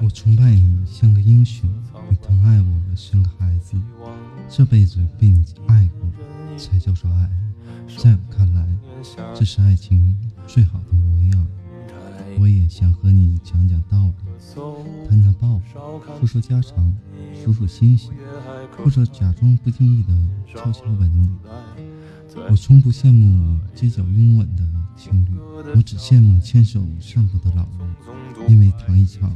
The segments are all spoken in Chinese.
我崇拜你像个英雄，你疼爱我像个孩子，这辈子被你爱过才叫做爱。在我看来，这是爱情最好的模样。我也想和你讲讲道理，谈谈抱负，说说家常，数数星星，或者假装不经意的悄悄吻你。我从不羡慕街角拥吻的情侣，我只羡慕牵手散步的老人，因为谈一场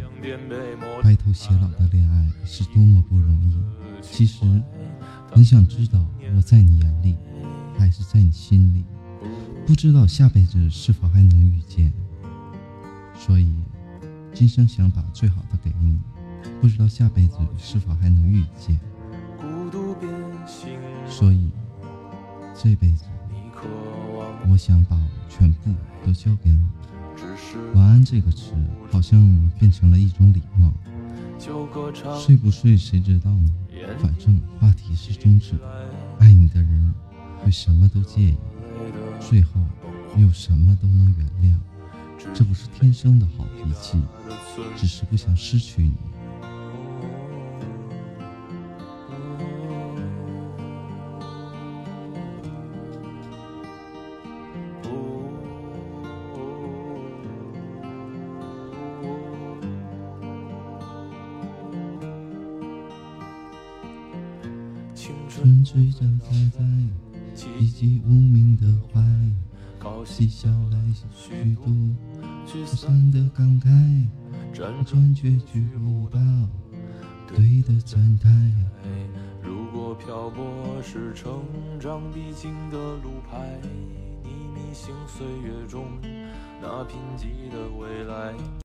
白头偕老的恋爱是多么不容易。其实，很想知道我在你眼里，还是在你心里，不知道下辈子是否还能遇见。所以，今生想把最好的给你，不知道下辈子是否还能遇见。所以。这辈子，我想把全部交给你。晚安这个词，好像变成了一种礼貌。睡不睡谁知道呢？反正话题是终止的。爱你的人会什么都介意，最后又什么都能原谅。这不是天生的好脾气，只是不想失去你。青春吹着栽在籍籍无名的怀，嬉笑来虚度聚散的感慨，辗转却举不到对的站台。如果漂泊是成长必经的路牌，你迷信岁月中那贫瘠的未来。